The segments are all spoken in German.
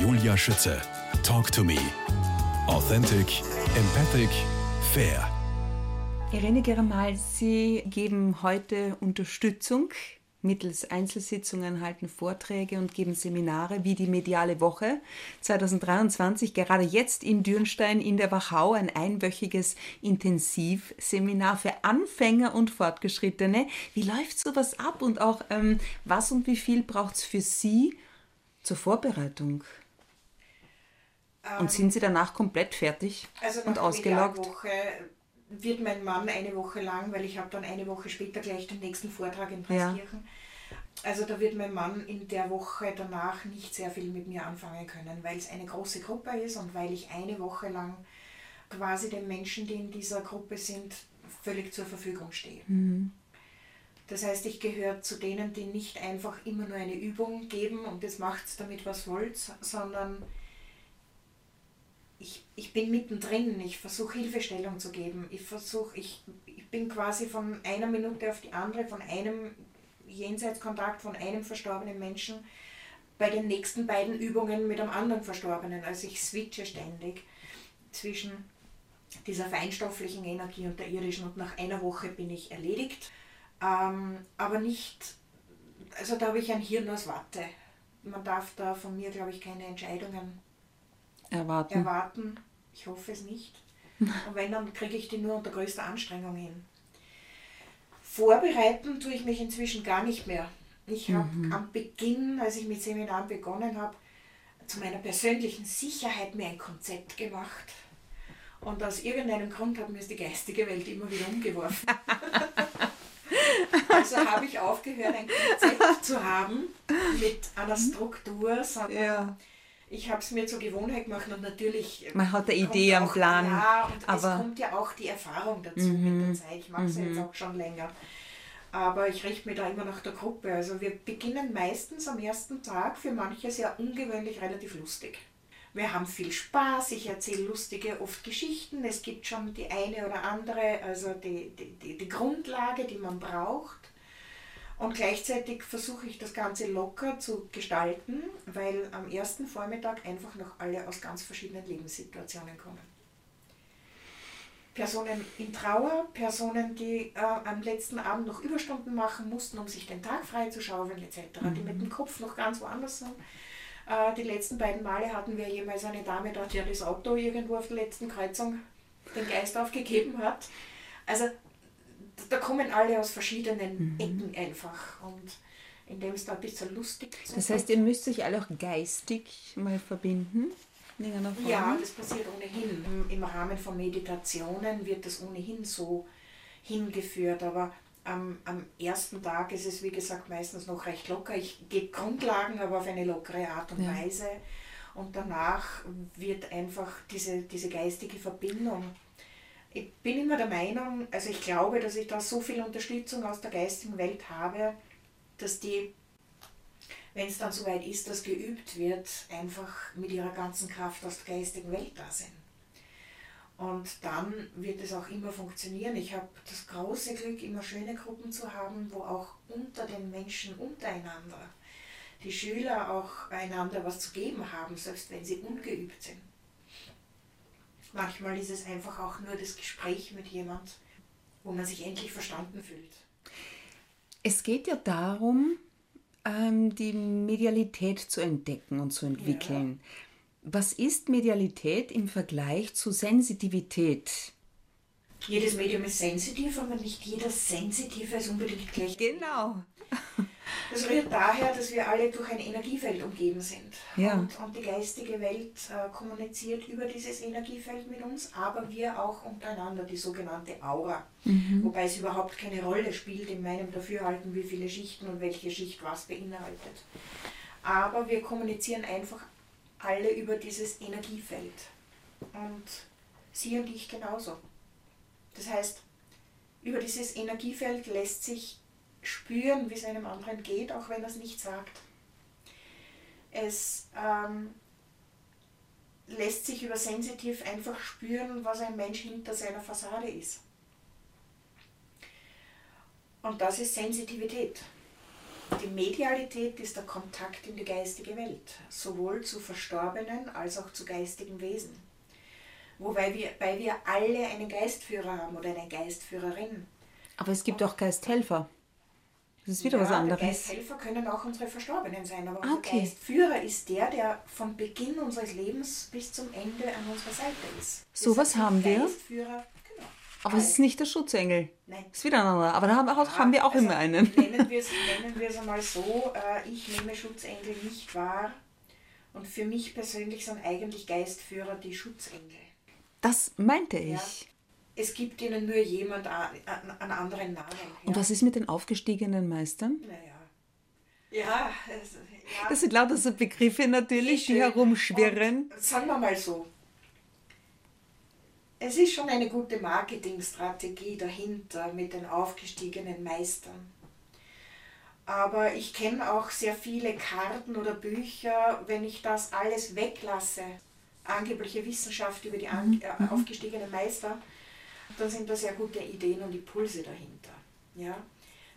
Julia Schütze. Talk to me. Authentic, empathic, fair. Irene Geramal, Sie geben heute Unterstützung mittels Einzelsitzungen, halten Vorträge und geben Seminare wie die Mediale Woche 2023, gerade jetzt in Dürnstein in der Wachau, ein einwöchiges Intensivseminar für Anfänger und Fortgeschrittene. Wie läuft sowas ab und auch ähm, was und wie viel braucht es für Sie zur Vorbereitung? Und sind Sie danach komplett fertig also und ausgelaugt? Woche wird mein Mann eine Woche lang, weil ich habe dann eine Woche später gleich den nächsten Vortrag in Preiskirchen. Ja. Also da wird mein Mann in der Woche danach nicht sehr viel mit mir anfangen können, weil es eine große Gruppe ist und weil ich eine Woche lang quasi den Menschen, die in dieser Gruppe sind, völlig zur Verfügung stehe. Mhm. Das heißt, ich gehöre zu denen, die nicht einfach immer nur eine Übung geben und das macht's damit, was wollt, sondern ich, ich bin mittendrin, ich versuche Hilfestellung zu geben. Ich versuche, ich, ich bin quasi von einer Minute auf die andere, von einem Jenseitskontakt von einem verstorbenen Menschen bei den nächsten beiden Übungen mit einem anderen Verstorbenen. Also ich switche ständig zwischen dieser feinstofflichen Energie und der irdischen und nach einer Woche bin ich erledigt. Ähm, aber nicht, also da habe ich ein Hirn aus Watte. Man darf da von mir, glaube ich, keine Entscheidungen erwarten. erwarten. Ich hoffe es nicht. Und wenn, dann kriege ich die nur unter größter Anstrengung hin. Vorbereiten tue ich mich inzwischen gar nicht mehr. Ich habe mhm. am Beginn, als ich mit Seminaren begonnen habe, zu meiner persönlichen Sicherheit mir ein Konzept gemacht. Und aus irgendeinem Grund hat mir die geistige Welt immer wieder umgeworfen. also habe ich aufgehört, ein Konzept zu haben mit einer Struktur, sondern ja ich habe es mir zur Gewohnheit gemacht und natürlich. Äh, Man hat eine Idee am Plan. Ja, und aber es kommt ja auch die Erfahrung dazu mhm. mit der Zeit. Ich mache es mhm. jetzt auch schon länger. Aber ich richte mich da immer nach der Gruppe. Also wir beginnen meistens am ersten Tag für manche sehr ungewöhnlich relativ lustig. Wir haben viel Spaß, ich erzähle lustige, oft Geschichten. Es gibt schon die eine oder andere, also die, die, die, die Grundlage, die man braucht. Und gleichzeitig versuche ich das Ganze locker zu gestalten, weil am ersten Vormittag einfach noch alle aus ganz verschiedenen Lebenssituationen kommen. Personen in Trauer, Personen, die äh, am letzten Abend noch Überstunden machen mussten, um sich den Tag freizuschaufeln etc., mhm. die mit dem Kopf noch ganz woanders sind. Äh, die letzten beiden Male hatten wir jemals eine Dame dort, die das Auto irgendwo auf der letzten Kreuzung den Geist aufgegeben hat. Also da kommen alle aus verschiedenen mhm. Ecken einfach und indem es da ein bisschen lustig ist. Das heißt, ihr müsst euch alle auch geistig mal verbinden? Ja, das passiert ohnehin. Im, Rahmen von Meditationen wird das ohnehin so hingeführt, aber am, am ersten Tag ist es, wie gesagt, meistens noch recht locker. Ich gebe Grundlagen, aber auf eine lockere Art und ja. Weise. Und danach wird einfach diese, diese geistige Verbindung ich bin immer der Meinung, also ich glaube, dass ich da so viel Unterstützung aus der geistigen Welt habe, dass die, wenn es dann soweit ist, dass geübt wird, einfach mit ihrer ganzen Kraft aus der geistigen Welt da sind. Und dann wird es auch immer funktionieren. Ich habe das große Glück, immer schöne Gruppen zu haben, wo auch unter den Menschen untereinander die Schüler auch einander was zu geben haben, selbst wenn sie ungeübt sind. Manchmal ist es einfach auch nur das Gespräch mit jemand, wo man sich endlich verstanden fühlt. Es geht ja darum, ähm, die Medialität zu entdecken und zu entwickeln. Ja. Was ist Medialität im Vergleich zu Sensitivität? Jedes Medium ist sensitiv, aber nicht jeder Sensitive ist unbedingt gleich. Genau. Das rührt daher, dass wir alle durch ein Energiefeld umgeben sind. Ja. Und, und die geistige Welt äh, kommuniziert über dieses Energiefeld mit uns, aber wir auch untereinander, die sogenannte Aura. Mhm. Wobei es überhaupt keine Rolle spielt in meinem Dafürhalten, wie viele Schichten und welche Schicht was beinhaltet. Aber wir kommunizieren einfach alle über dieses Energiefeld. Und Sie und ich genauso. Das heißt, über dieses Energiefeld lässt sich spüren, wie es einem anderen geht, auch wenn er es nicht sagt. Es ähm, lässt sich über sensitiv einfach spüren, was ein Mensch hinter seiner Fassade ist. Und das ist Sensitivität. Die Medialität ist der Kontakt in die geistige Welt, sowohl zu Verstorbenen als auch zu geistigen Wesen. Wobei wir, weil wir alle einen Geistführer haben oder eine Geistführerin. Aber es gibt auch Geisthelfer. Das ist wieder ja, was anderes. Geisthelfer können auch unsere Verstorbenen sein, aber okay. Geistführer ist der, der von Beginn unseres Lebens bis zum Ende an unserer Seite ist. So Deshalb was sind haben wir. Geistführer, genau. Aber es ist nicht der Schutzengel. Nein. Das ist wieder ein anderer. Aber da haben wir auch, haben wir auch Also, immer einen. Nennen wir es nennen einmal so, äh, ich nehme Schutzengel nicht wahr. Und für mich persönlich sind eigentlich Geistführer die Schutzengel. Das meinte Ja. Es gibt ihnen nur jemand einen anderen Namen. Und ja. was ist mit den aufgestiegenen Meistern? Naja. Ja, es, ja. Das sind lauter so Begriffe natürlich, die herumschwirren. Und sagen wir mal so, es ist schon eine gute Marketingstrategie dahinter mit den aufgestiegenen Meistern. Aber ich kenne auch sehr viele Karten oder Bücher, wenn ich das alles weglasse, angebliche Wissenschaft über die an, äh, aufgestiegenen Meister, dann sind da sehr gute Ideen und Impulse dahinter. Ja?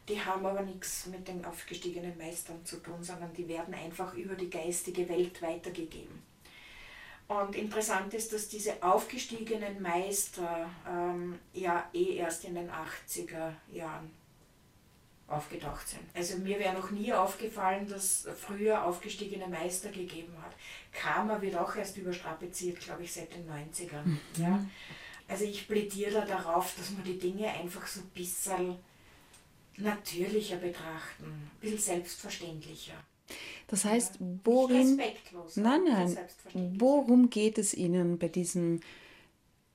Die haben aber nichts mit den aufgestiegenen Meistern zu tun, sondern die werden einfach über die geistige Welt weitergegeben. Und interessant ist, dass diese aufgestiegenen Meister ähm, ja eh erst in den 80er Jahren aufgetaucht sind. Also mir wäre noch nie aufgefallen, dass früher aufgestiegene Meister gegeben hat. Karma wird auch erst überstrapaziert, glaube ich, seit den 90ern. Ja? Also ich plädiere da darauf, dass man die Dinge einfach so ein bisschen natürlicher betrachten, ein bisschen selbstverständlicher. Das heißt, worin, nein, nein, worum geht es Ihnen bei diesem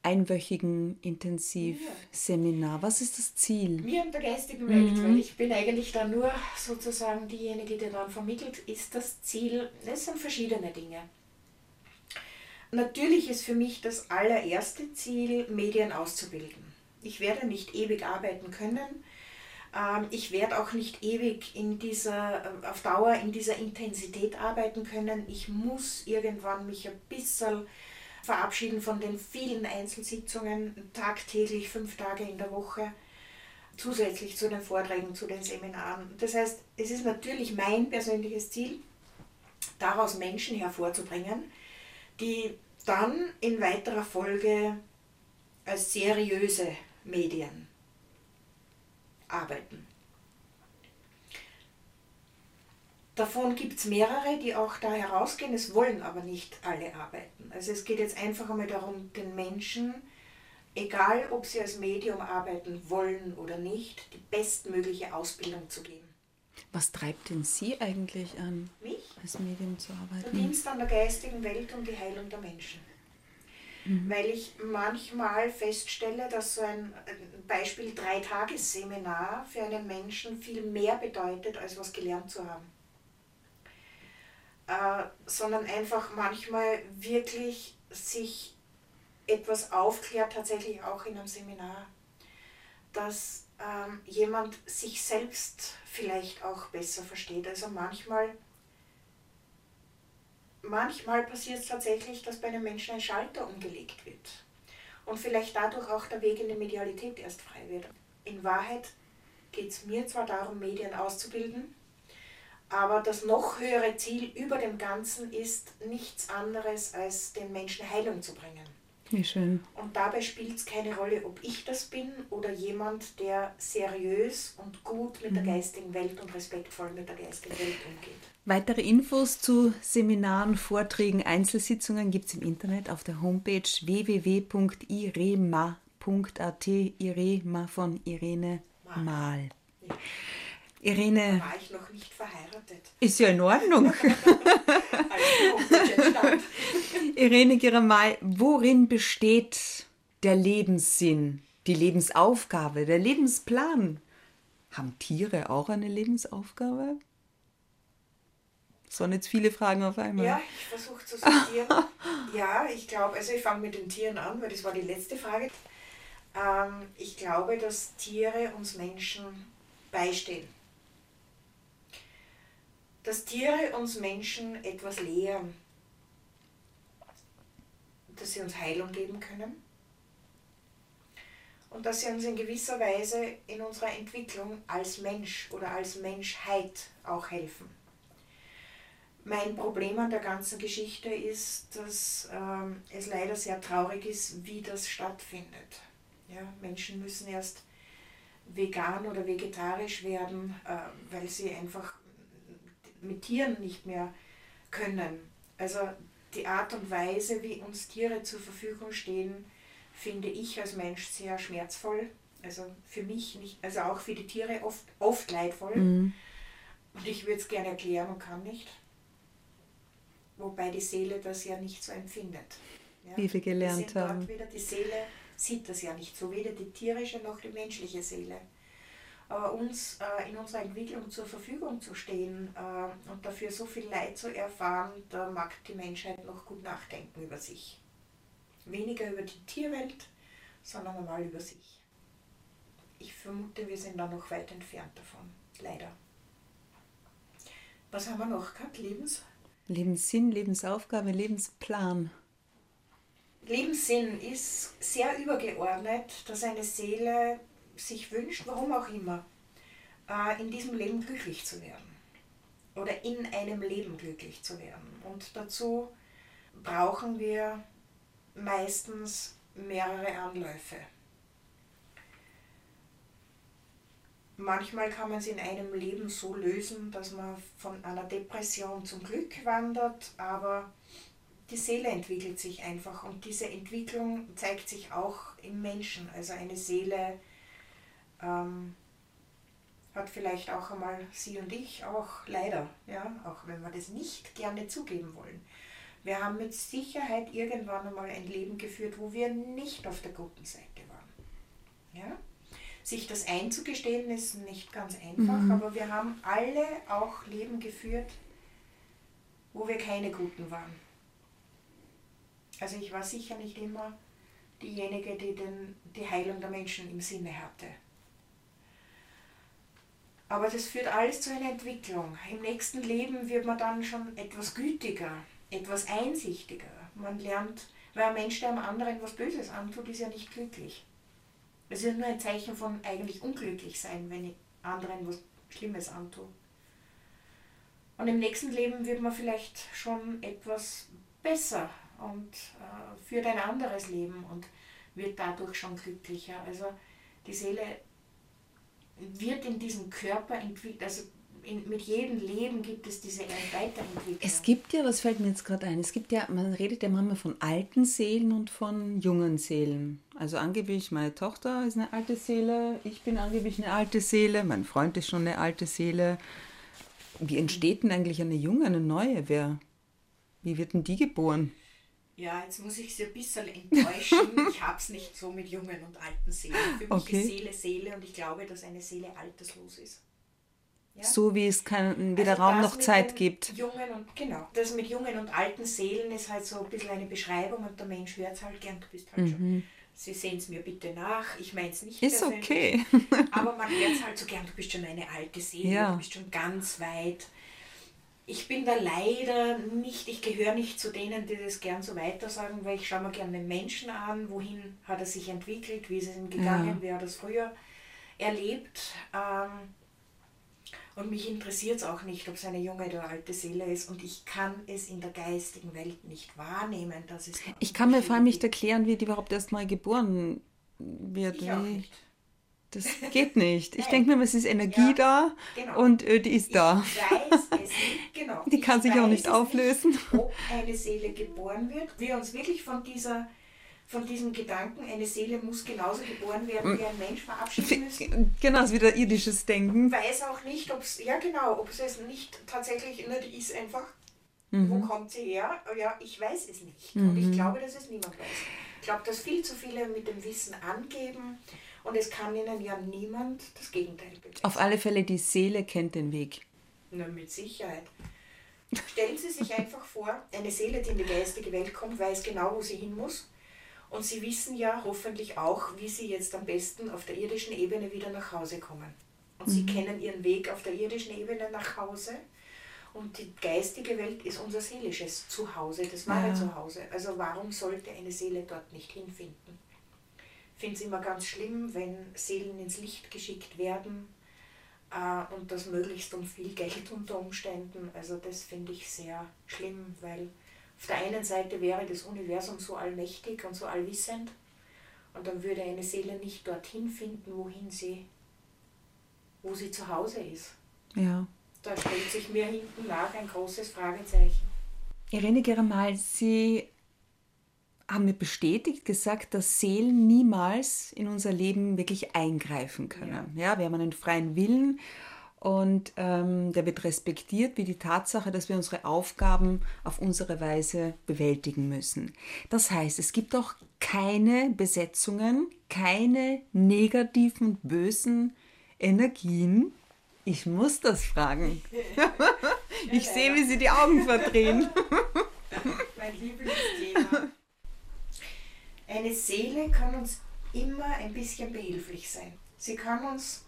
einwöchigen Intensivseminar? Was ist das Ziel? Mir und der geistigen Welt, weil ich bin eigentlich da nur sozusagen diejenige, die dann vermittelt, ist das Ziel, es sind verschiedene Dinge. Natürlich ist für mich das allererste Ziel, Medien auszubilden. Ich werde nicht ewig arbeiten können. Ähm, Ich werde auch nicht ewig in dieser, äh, auf Dauer in dieser Intensität arbeiten können. Ich muss irgendwann mich ein bisschen verabschieden von den vielen Einzelsitzungen, tagtäglich, fünf Tage in der Woche, zusätzlich zu den Vorträgen, zu den Seminaren. Das heißt, es ist natürlich mein persönliches Ziel, daraus Menschen hervorzubringen, die dann in weiterer Folge als seriöse Medien arbeiten. Davon gibt es mehrere, die auch da herausgehen, es wollen aber nicht alle arbeiten. Also es geht jetzt einfach einmal darum, den Menschen, egal ob sie als Medium arbeiten wollen oder nicht, die bestmögliche Ausbildung zu geben. Was treibt denn Sie eigentlich an, Mich? als Medium zu Der arbeiten? Dienst an der geistigen Welt und die Heilung der Menschen. Weil ich manchmal feststelle, dass so ein ein Beispiel Drei-Tages-Seminar für einen Menschen viel mehr bedeutet, als was gelernt zu haben. Äh, sondern einfach manchmal wirklich sich etwas aufklärt, tatsächlich auch in einem Seminar, dass ähm, jemand sich selbst vielleicht auch besser versteht. Also manchmal manchmal passiert es tatsächlich, dass bei einem Menschen ein Schalter umgelegt wird und vielleicht dadurch auch der Weg in die Medialität erst frei wird. In Wahrheit geht es mir zwar darum, Medien auszubilden, aber das noch höhere Ziel über dem Ganzen ist nichts anderes, als den Menschen Heilung zu bringen. Wie schön. Und dabei spielt es keine Rolle, ob ich das bin oder jemand, der seriös und gut mit der geistigen Welt und respektvoll mit der geistigen Welt umgeht. Weitere Infos zu Seminaren, Vorträgen, Einzelsitzungen gibt es im Internet auf der Homepage www.irema.at. Irema von Irene Mahl. Ja. Irene, War ich noch nicht verheiratet, ist ja in Ordnung. als die Homepage entstand. Irene Geramal, worin besteht der Lebenssinn, die Lebensaufgabe, der Lebensplan? Haben Tiere auch eine Lebensaufgabe? Das waren jetzt viele Fragen auf einmal. Ja, ich versuche zu sortieren. ja, ich glaube, also ich fange mit den Tieren an, weil das war die letzte Frage. Ähm, ich glaube, dass Tiere uns Menschen beistehen. Dass Tiere uns Menschen etwas lehren. Dass sie uns Heilung geben können. und dass sie uns in gewisser Weise in unserer Entwicklung als Mensch oder als Menschheit auch helfen. Mein Problem an der ganzen Geschichte ist, dass ähm, es leider sehr traurig ist, wie das stattfindet. Ja, Menschen müssen erst vegan oder vegetarisch werden, äh, weil sie einfach mit Tieren nicht mehr können. Also die Art und Weise, wie uns Tiere zur Verfügung stehen, finde ich als Mensch sehr schmerzvoll. Also für mich nicht, also auch für die Tiere oft, oft leidvoll. Mhm. Und ich würde es gerne erklären und kann nicht wobei die Seele das ja nicht so empfindet. Ja? Wie wir gelernt wir haben. Wieder, die Seele sieht das ja nicht so, weder die tierische noch die menschliche Seele. Aber uns äh, in unserer Entwicklung zur Verfügung zu stehen äh, und dafür so viel Leid zu erfahren, da mag die Menschheit noch gut nachdenken über sich. Weniger über die Tierwelt, sondern einmal über sich. Ich vermute, wir sind da noch weit entfernt davon, leider. Was haben wir noch gehabt? Lebens? Lebenssinn, Lebensaufgabe, Lebensplan. Lebenssinn ist sehr übergeordnet, dass eine Seele sich wünscht, warum auch immer, äh, in diesem Leben glücklich zu werden oder in einem Leben glücklich zu werden. Und dazu brauchen wir meistens mehrere Anläufe. Manchmal kann man es in einem Leben so lösen, dass man von einer Depression zum Glück wandert, aber die Seele entwickelt sich einfach und diese Entwicklung zeigt sich auch im Menschen. Also eine Seele ähm, hat vielleicht auch einmal Sie und ich auch leider, ja, auch wenn wir das nicht gerne zugeben wollen. Wir haben mit Sicherheit irgendwann einmal ein Leben geführt, wo wir nicht auf der guten Seite waren. Ja? Sich das einzugestehen ist nicht ganz einfach, mhm. aber wir haben alle auch Leben geführt, wo wir keine Guten waren. Also ich war sicher nicht immer diejenige, die den, die Heilung der Menschen im Sinne hatte. Aber das führt alles zu einer Entwicklung. Im nächsten Leben wird man dann schon etwas gütiger, etwas einsichtiger. Man lernt, weil ein Mensch, der einem anderen was Böses antut, ist ja nicht glücklich. Es ist nur ein Zeichen von eigentlich unglücklich sein, wenn ich anderen was Schlimmes antue. Und im nächsten Leben wird man vielleicht schon etwas besser und äh, führt ein anderes Leben und wird dadurch schon glücklicher. Also die Seele wird in diesem Körper entwickelt, also in, mit jedem Leben gibt es diese Weiterentwicklung. Es gibt ja, was fällt mir jetzt gerade ein, es gibt ja, man redet ja manchmal von alten Seelen und von jungen Seelen. Also angeblich, meine Tochter ist eine alte Seele, ich bin angeblich eine alte Seele, mein Freund ist schon eine alte Seele. Wie entsteht denn eigentlich eine junge, eine neue? Wer, wie wird denn die geboren? Ja, jetzt muss ich Sie ein bisschen enttäuschen. ich habe es nicht so mit jungen und alten Seelen. Für mich okay. ist Seele Seele und ich glaube, dass eine Seele alterslos ist. Ja? So wie es kein, weder also Raum noch Zeit gibt. Jungen und, genau, das mit jungen und alten Seelen ist halt so ein bisschen eine Beschreibung und der Mensch hört es halt gern, du bist halt mhm. schon. Sie sehen es mir bitte nach, ich meine es nicht. Ist okay. aber man hört es halt so gern, du bist schon eine alte Seele, ja. du bist schon ganz weit. Ich bin da leider nicht, ich gehöre nicht zu denen, die das gern so weiter sagen, weil ich schaue mir gerne den Menschen an, wohin hat er sich entwickelt, wie ist es ihm gegangen, ja. wie hat er das früher erlebt. Ähm, und mich interessiert es auch nicht, ob es eine junge oder alte Seele ist. Und ich kann es in der geistigen Welt nicht wahrnehmen. Dass es ich kann mir vor allem nicht erklären, wie die überhaupt erst mal geboren wird. Ich auch nicht. Das geht nicht. Ich denke mir, es ist Energie ja, da genau. und äh, die ist da. Ich weiß es nicht, genau. Die kann ich sich auch nicht auflösen. Nicht, ob eine Seele geboren wird. Wir uns wirklich von dieser von diesem Gedanken, eine Seele muss genauso geboren werden wie ein Mensch, verabschieden müssen. Genau, es ist wieder irdisches Denken. Weiß auch nicht, ob es, ja genau, ob es nicht tatsächlich, ne, die ist einfach, mhm. wo kommt sie her? Ja, ich weiß es nicht. Mhm. Und ich mhm. glaube, dass es niemand weiß. Ich glaube, dass viel zu viele mit dem Wissen angeben und es kann ihnen ja niemand das Gegenteil beweisen. Auf alle Fälle, die Seele kennt den Weg. Na, mit Sicherheit. Stellen Sie sich einfach vor, eine Seele, die in die geistige Welt kommt, weiß genau, wo sie hin muss und Sie wissen ja hoffentlich auch, wie Sie jetzt am besten auf der irdischen Ebene wieder nach Hause kommen. Und mhm. Sie kennen Ihren Weg auf der irdischen Ebene nach Hause. Und die geistige Welt ist unser seelisches Zuhause, das wahre ja. Zuhause. Also warum sollte eine Seele dort nicht hinfinden? Finde es immer ganz schlimm, wenn Seelen ins Licht geschickt werden äh, und das möglichst um viel Geld unter Umständen. Also das finde ich sehr schlimm, weil auf der einen Seite wäre das Universum so allmächtig und so allwissend und dann würde eine Seele nicht dorthin finden, wohin sie, wo sie zu Hause ist. Ja. Da stellt sich mir hinten nach ein großes Fragezeichen. Irene Geramal, Sie haben mir bestätigt gesagt, dass Seelen niemals in unser Leben wirklich eingreifen können. Ja, ja wir haben einen freien Willen und ähm, der wird respektiert wie die Tatsache, dass wir unsere Aufgaben auf unsere Weise bewältigen müssen. Das heißt, es gibt auch keine Besetzungen, keine negativen, bösen Energien. Ich muss das fragen. ich sehe, wie Sie die Augen verdrehen. mein Lieblingsthema. Eine Seele kann uns immer ein bisschen behilflich sein. Sie kann uns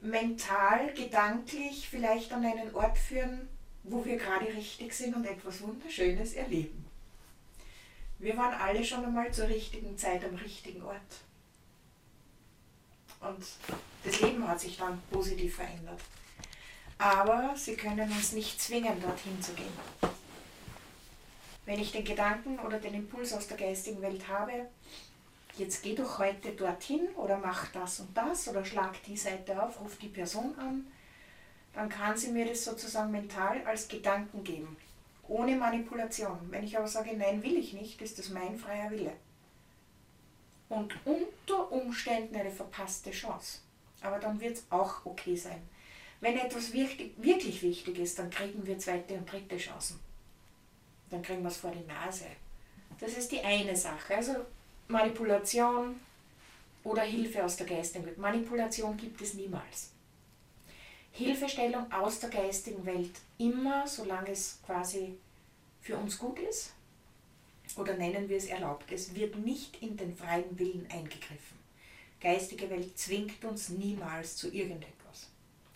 mental, gedanklich vielleicht an einen Ort führen, wo wir gerade richtig sind und etwas Wunderschönes erleben. Wir waren alle schon einmal zur richtigen Zeit am richtigen Ort. Und das Leben hat sich dann positiv verändert. Aber sie können uns nicht zwingen, dorthin zu gehen. Wenn ich den Gedanken oder den Impuls aus der geistigen Welt habe, jetzt geh doch heute dorthin oder mach das und das oder schlag die Seite auf, ruf die Person an, dann kann sie mir das sozusagen mental als Gedanken geben, ohne Manipulation. Wenn ich aber sage, nein, will ich nicht, ist das mein freier Wille. Und unter Umständen eine verpasste Chance. Aber dann wird es auch okay sein. Wenn etwas wirklich, wirklich wichtig ist, dann kriegen wir zweite und dritte Chancen dann kriegen wir es vor die Nase. Das ist die eine Sache. Also Manipulation oder Hilfe aus der geistigen Welt. Manipulation gibt es niemals. Hilfestellung aus der geistigen Welt immer, solange es quasi für uns gut ist oder nennen wir es erlaubt. Es wird nicht in den freien Willen eingegriffen. Geistige Welt zwingt uns niemals zu irgendetwas.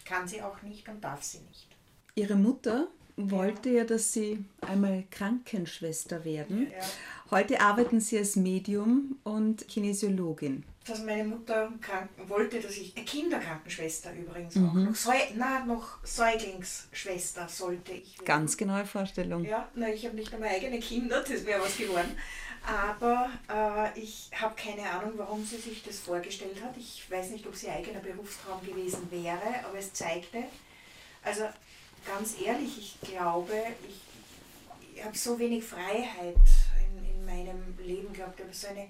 Kann sie auch nicht und darf sie nicht. Ihre Mutter wollte ja, dass Sie einmal Krankenschwester werden. Ja, ja. Heute arbeiten Sie als Medium und Kinesiologin. Dass meine Mutter kranken wollte, dass ich eine Kinderkrankenschwester übrigens mhm. auch noch, Säu na, noch Säuglingsschwester sollte ich werden. Ganz genaue Vorstellung. Ja, na, ich habe nicht einmal eigene Kinder, das wäre was geworden. Aber äh, ich habe keine Ahnung, warum sie sich das vorgestellt hat. Ich weiß nicht, ob sie eigener Berufstraum gewesen wäre, aber es zeigte, also ganz ehrlich, ich glaube, ich, ich habe so wenig Freiheit in, in meinem Leben gehabt. Ich habe so eine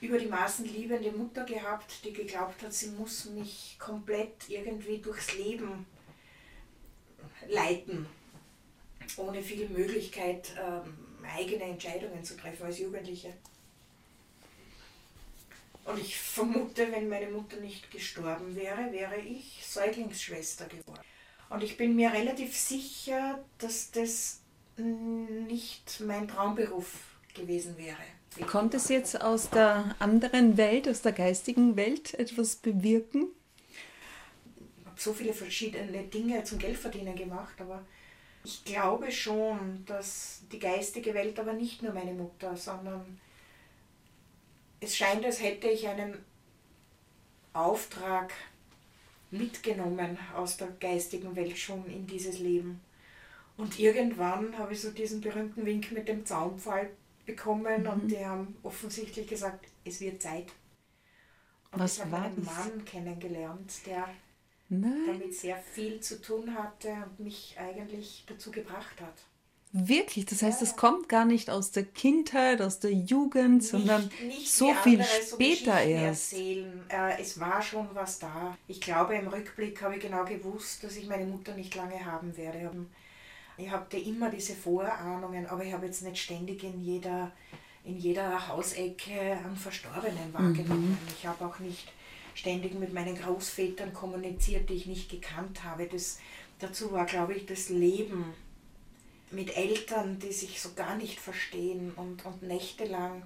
über die Maßen liebende Mutter gehabt, die geglaubt hat, sie muss mich komplett irgendwie durchs Leben leiten, ohne viel Möglichkeit, ähm, eigene Entscheidungen zu treffen als Jugendliche. Und ich vermute, wenn meine Mutter nicht gestorben wäre, wäre ich Säuglingsschwester geworden. Und ich bin mir relativ sicher, dass das nicht mein Traumberuf gewesen wäre. Konnte es jetzt aus der anderen Welt, aus der geistigen Welt etwas bewirken? Ich habe so viele verschiedene Dinge zum Geldverdienen gemacht, aber ich glaube schon, dass die geistige Welt aber nicht nur meine Mutter, sondern es scheint, als hätte ich einen Auftrag mitgenommen aus der geistigen Welt schon in dieses Leben. Und irgendwann habe ich so diesen berühmten Wink mit dem Zaunpfahl bekommen mhm. und die haben offensichtlich gesagt, es wird Zeit. Und Was ich habe einen das? Mann kennengelernt, der Nein. damit sehr viel zu tun hatte und mich eigentlich dazu gebracht hat. Wirklich, das heißt, es kommt gar nicht aus der Kindheit, aus der Jugend, nicht, sondern nicht so viel später so erst. Äh, es war schon was da. Ich glaube, im Rückblick habe ich genau gewusst, dass ich meine Mutter nicht lange haben werde. Ich hatte immer diese Vorahnungen, aber ich habe jetzt nicht ständig in jeder, in jeder Hausecke einen Verstorbenen wahrgenommen. Mhm. Ich habe auch nicht ständig mit meinen Großvätern kommuniziert, die ich nicht gekannt habe. Das, dazu war, glaube ich, das Leben mit Eltern, die sich so gar nicht verstehen und, und nächtelang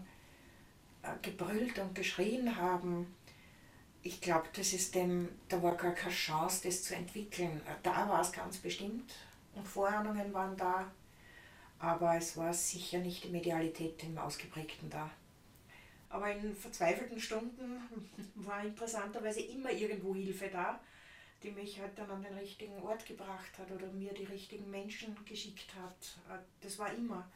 äh, gebrüllt und geschrien haben. Ich glaube, das ist dem, da war gar keine Chance, das zu entwickeln. Äh, da war es ganz bestimmt und Vorahnungen waren da, aber es war sicher nicht die Medialität im Ausgeprägten da. Aber in verzweifelten Stunden war interessanterweise immer irgendwo Hilfe da, die mich halt dann an den richtigen Ort gebracht hat oder mir die richtigen Menschen geschickt hat. Das war immer.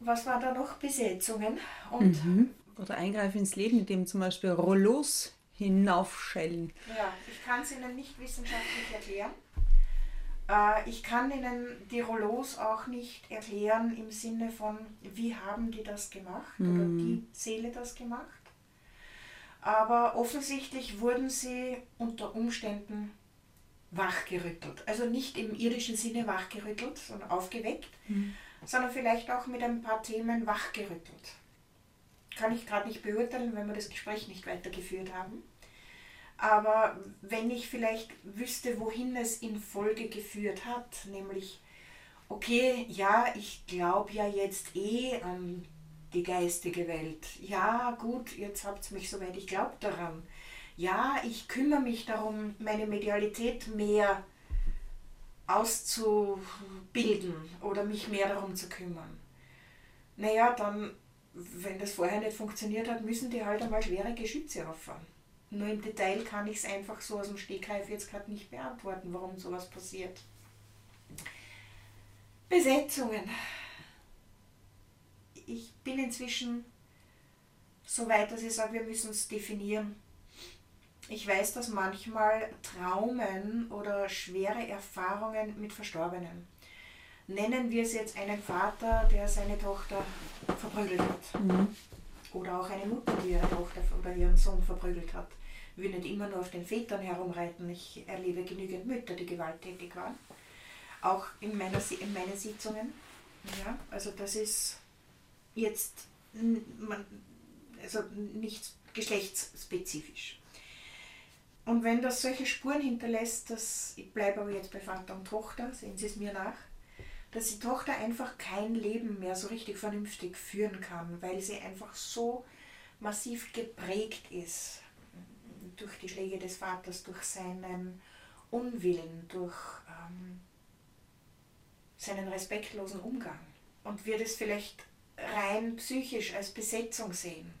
Was war da noch? Besetzungen und mhm. oder Eingreifen ins Leben, indem zum Beispiel Rollos hinaufschellen. Ja, ich kann es Ihnen nicht wissenschaftlich erklären. Äh, ich kann Ihnen die Rollos auch nicht erklären im Sinne von, wie haben die das gemacht mhm. oder die Seele das gemacht. Aber offensichtlich wurden sie unter Umständen wachgerüttelt. Also nicht im irdischen Sinne wachgerüttelt, sondern aufgeweckt, mhm. sondern vielleicht auch mit ein paar Themen wachgerüttelt. Kann ich gerade nicht beurteilen, wenn wir das Gespräch nicht weitergeführt haben. Aber wenn ich vielleicht wüsste, wohin es in Folge geführt hat, nämlich, okay, ja, ich glaube ja jetzt eh an die geistige Welt. Ja, gut, jetzt habt ihr mich soweit, ich glaube daran. Ja, ich kümmere mich darum, meine Medialität mehr auszubilden oder mich mehr darum zu kümmern. Naja, dann, wenn das vorher nicht funktioniert hat, müssen die halt einmal schwere Geschütze auffahren. Nur im Detail kann ich es einfach so aus dem Stegreif jetzt gerade nicht beantworten, warum sowas passiert. Besetzungen. Ich bin inzwischen so weit, dass ich sage, wir müssen es definieren. Ich weiß, dass manchmal Traumen oder schwere Erfahrungen mit Verstorbenen. Nennen wir es jetzt einen Vater, der seine Tochter verprügelt hat. Mhm. Oder auch eine Mutter, die ihre Tochter oder ihren Sohn verprügelt hat will nicht immer nur auf den Vätern herumreiten. Ich erlebe genügend Mütter, die gewalttätig waren. Auch in, meiner, in meinen Sitzungen. Ja, also das ist jetzt also nicht geschlechtsspezifisch. Und wenn das solche Spuren hinterlässt, dass, ich bleibe aber jetzt bei Vater und Tochter, sehen Sie es mir nach, dass die Tochter einfach kein Leben mehr so richtig vernünftig führen kann, weil sie einfach so massiv geprägt ist durch die Schläge des Vaters, durch seinen Unwillen, durch ähm, seinen respektlosen Umgang. Und wird es vielleicht rein psychisch als Besetzung sehen.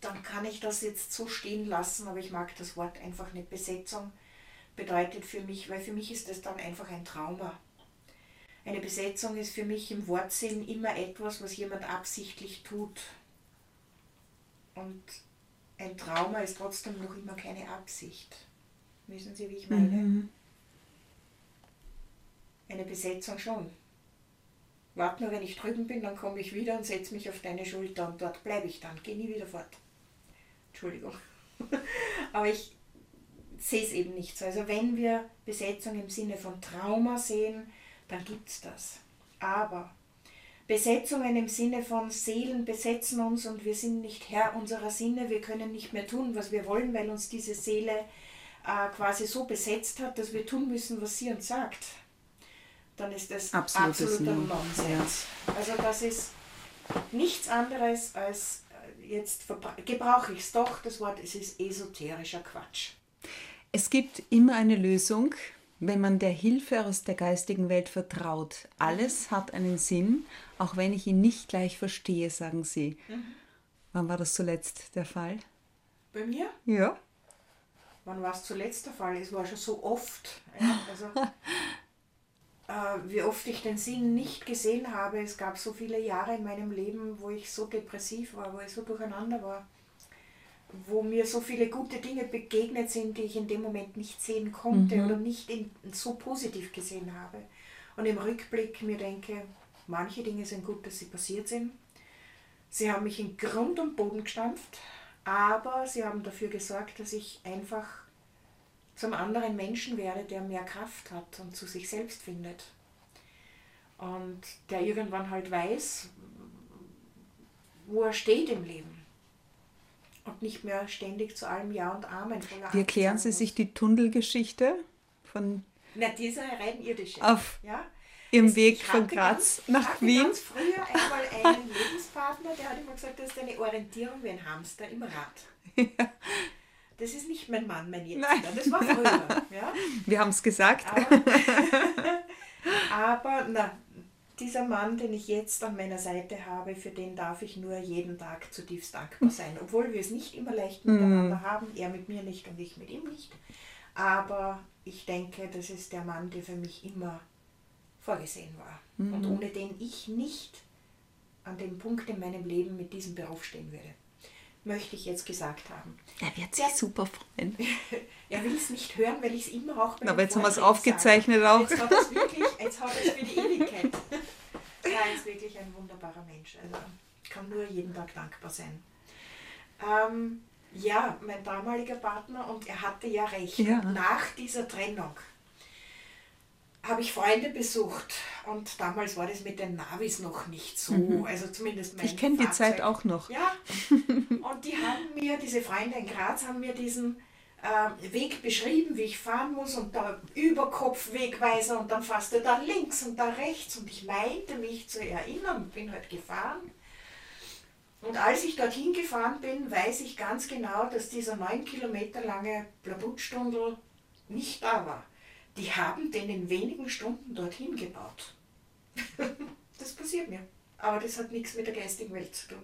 Dann kann ich das jetzt so stehen lassen, aber ich mag das Wort einfach nicht. Besetzung bedeutet für mich, weil für mich ist das dann einfach ein Trauma. Eine Besetzung ist für mich im Wortsinn immer etwas, was jemand absichtlich tut. Und ein Trauma ist trotzdem noch immer keine Absicht. Wissen Sie, wie ich meine? Mhm. Eine Besetzung schon. Warte nur, wenn ich drüben bin, dann komme ich wieder und setze mich auf deine Schulter und dort bleibe ich dann. Gehe nie wieder fort. Entschuldigung. Aber ich sehe es eben nicht so. Also wenn wir Besetzung im Sinne von Trauma sehen, dann gibt es das. Aber Besetzungen im Sinne von Seelen besetzen uns und wir sind nicht Herr unserer Sinne, wir können nicht mehr tun, was wir wollen, weil uns diese Seele äh, quasi so besetzt hat, dass wir tun müssen, was sie uns sagt. Dann ist das Absolutes absoluter Nonsens. Also das ist nichts anderes als, äh, jetzt gebrauche ich es doch, das Wort, es ist esoterischer Quatsch. Es gibt immer eine Lösung wenn man der Hilfe aus der geistigen Welt vertraut. Alles hat einen Sinn, auch wenn ich ihn nicht gleich verstehe, sagen Sie. Mhm. Wann war das zuletzt der Fall? Bei mir? Ja. Wann war es zuletzt der Fall? Es war schon so oft. Ja, also, wie oft ich den Sinn nicht gesehen habe. Es gab so viele Jahre in meinem Leben, wo ich so depressiv war, wo ich so durcheinander war wo mir so viele gute Dinge begegnet sind, die ich in dem Moment nicht sehen konnte mhm. oder nicht in, so positiv gesehen habe. Und im Rückblick mir denke, manche Dinge sind gut, dass sie passiert sind. Sie haben mich in Grund und Boden gestampft, aber sie haben dafür gesorgt, dass ich einfach zum anderen Menschen werde, der mehr Kraft hat und zu sich selbst findet. Und der irgendwann halt weiß, wo er steht im Leben und nicht mehr ständig zu allem Ja und Amen. Wie erklären Sie sich die Tunnelgeschichte von. Na, diese rein irdische. Auf ja? Ihrem Weg von Graz ganz, nach Wien. Ich hatte früher einmal einen Lebenspartner, der hat immer gesagt, das ist eine Orientierung wie ein Hamster im Rad. Ja. Das ist nicht mein Mann, mein Jetziger. Nein. Das war früher. Ja? Wir haben es gesagt. Aber, aber na, dieser Mann, den ich jetzt an meiner Seite habe, für den darf ich nur jeden Tag zutiefst dankbar sein. Obwohl wir es nicht immer leicht miteinander mhm. haben, er mit mir nicht und ich mit ihm nicht. Aber ich denke, das ist der Mann, der für mich immer vorgesehen war. Mhm. Und ohne den ich nicht an dem Punkt in meinem Leben mit diesem Beruf stehen würde. Möchte ich jetzt gesagt haben. Er wird sich super freuen. er will es nicht hören, weil ich es immer auch bei Aber jetzt haben wir es aufgezeichnet sage. auch. Jetzt hat es wirklich, jetzt hat es für die Ewigkeit. er ist wirklich ein wunderbarer Mensch. Also kann nur jeden Tag dankbar sein. Ähm, ja, mein damaliger Partner und er hatte ja recht. Ja. Nach dieser Trennung habe ich Freunde besucht und damals war das mit den Navis noch nicht so, mhm. also zumindest mein Ich kenne die Zeit auch noch. Ja, und die haben mir, diese Freunde in Graz haben mir diesen äh, Weg beschrieben, wie ich fahren muss und da Überkopfwegweiser und dann fährst du da links und da rechts und ich meinte mich zu erinnern, bin halt gefahren. Und als ich dorthin gefahren bin, weiß ich ganz genau, dass dieser neun Kilometer lange Blabutstundel nicht da war. Die haben den in wenigen Stunden dorthin gebaut. das passiert mir. Aber das hat nichts mit der geistigen Welt zu tun.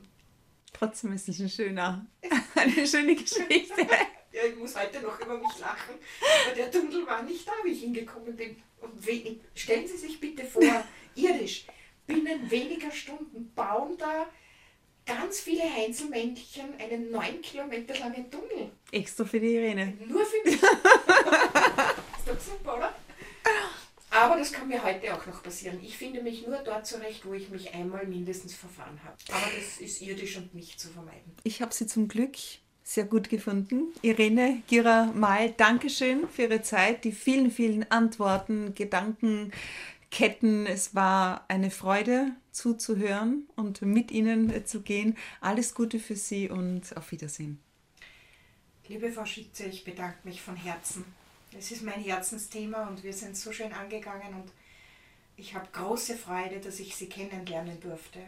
Trotzdem ist es ein schöner, eine schöne Geschichte. ja, ich muss heute noch über mich lachen, weil der Tunnel war nicht da, wie ich hingekommen bin. Und stellen Sie sich bitte vor, irdisch, binnen weniger Stunden bauen da ganz viele Heinzelmännchen einen neun Kilometer langen Tunnel. Extra für die Irene. Nur für mich. ist doch super, oder? Aber das kann mir heute auch noch passieren. Ich finde mich nur dort zurecht, wo ich mich einmal mindestens verfahren habe. Aber das ist irdisch und nicht zu vermeiden. Ich habe sie zum Glück sehr gut gefunden. Irene Gira Mal, Dankeschön für Ihre Zeit, die vielen, vielen Antworten, Gedankenketten. Es war eine Freude zuzuhören und mit Ihnen zu gehen. Alles Gute für Sie und auf Wiedersehen. Liebe Frau Schitze, ich bedanke mich von Herzen es ist mein Herzensthema und wir sind so schön angegangen und ich habe große Freude, dass ich Sie kennenlernen durfte.